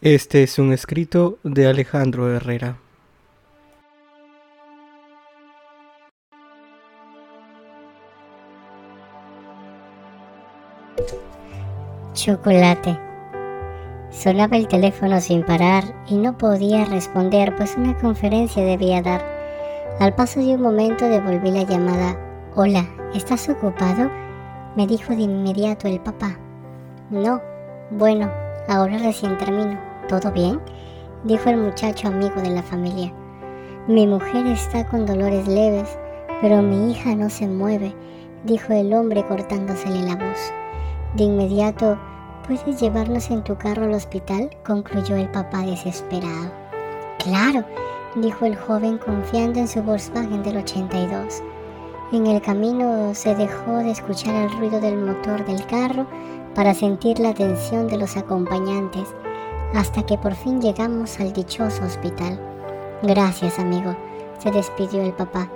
Este es un escrito de Alejandro Herrera. Chocolate. Sonaba el teléfono sin parar y no podía responder, pues una conferencia debía dar. Al paso de un momento devolví la llamada. Hola, ¿estás ocupado? me dijo de inmediato el papá. No, bueno, ahora recién termino. ¿Todo bien? dijo el muchacho amigo de la familia. Mi mujer está con dolores leves, pero mi hija no se mueve, dijo el hombre cortándosele la voz. De inmediato, ¿puedes llevarnos en tu carro al hospital? concluyó el papá desesperado. Claro, dijo el joven confiando en su Volkswagen del 82. En el camino se dejó de escuchar el ruido del motor del carro para sentir la atención de los acompañantes hasta que por fin llegamos al dichoso hospital. Gracias, amigo, se despidió el papá,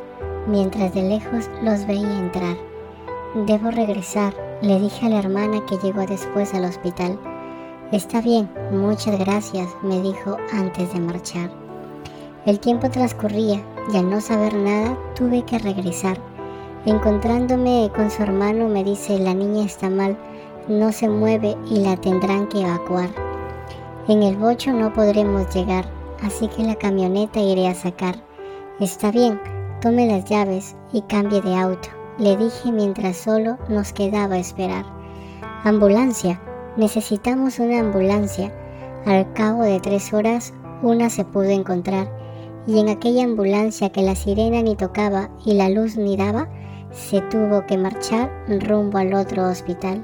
mientras de lejos los veía entrar. Debo regresar, le dije a la hermana que llegó después al hospital. Está bien, muchas gracias, me dijo antes de marchar. El tiempo transcurría y al no saber nada tuve que regresar. Encontrándome con su hermano me dice, la niña está mal, no se mueve y la tendrán que evacuar. En el bocho no podremos llegar, así que la camioneta iré a sacar. Está bien, tome las llaves y cambie de auto, le dije mientras solo nos quedaba esperar. Ambulancia, necesitamos una ambulancia. Al cabo de tres horas, una se pudo encontrar, y en aquella ambulancia que la sirena ni tocaba y la luz ni daba, se tuvo que marchar rumbo al otro hospital.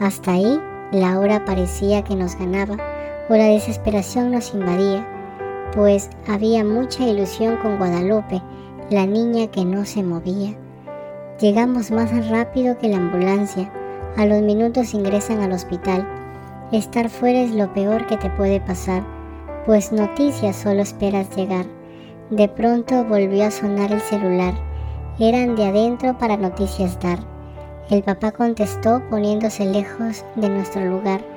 Hasta ahí, la hora parecía que nos ganaba o la desesperación nos invadía, pues había mucha ilusión con Guadalupe, la niña que no se movía. Llegamos más rápido que la ambulancia. A los minutos ingresan al hospital. Estar fuera es lo peor que te puede pasar, pues noticias solo esperas llegar. De pronto volvió a sonar el celular. Eran de adentro para noticias dar. El papá contestó poniéndose lejos de nuestro lugar.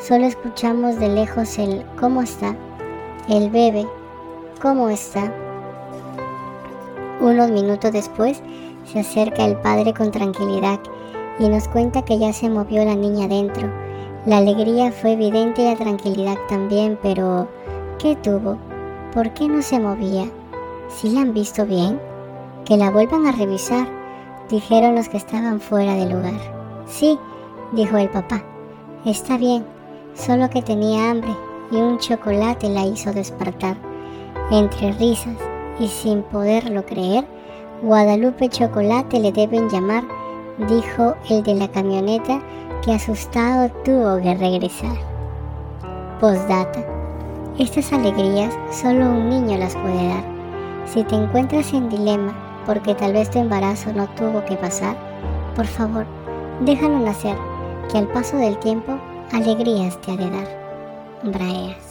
Solo escuchamos de lejos el ¿cómo está? El bebé, ¿cómo está? Unos minutos después se acerca el padre con tranquilidad y nos cuenta que ya se movió la niña dentro. La alegría fue evidente y la tranquilidad también, pero ¿qué tuvo? ¿Por qué no se movía? ¿Sí la han visto bien? Que la vuelvan a revisar, dijeron los que estaban fuera del lugar. Sí, dijo el papá. Está bien, solo que tenía hambre y un chocolate la hizo despertar. Entre risas y sin poderlo creer, Guadalupe Chocolate le deben llamar, dijo el de la camioneta que asustado tuvo que regresar. Postdata. Estas alegrías solo un niño las puede dar. Si te encuentras en dilema porque tal vez tu embarazo no tuvo que pasar, por favor, déjalo nacer, que al paso del tiempo alegrías te ha de dar. Braeas.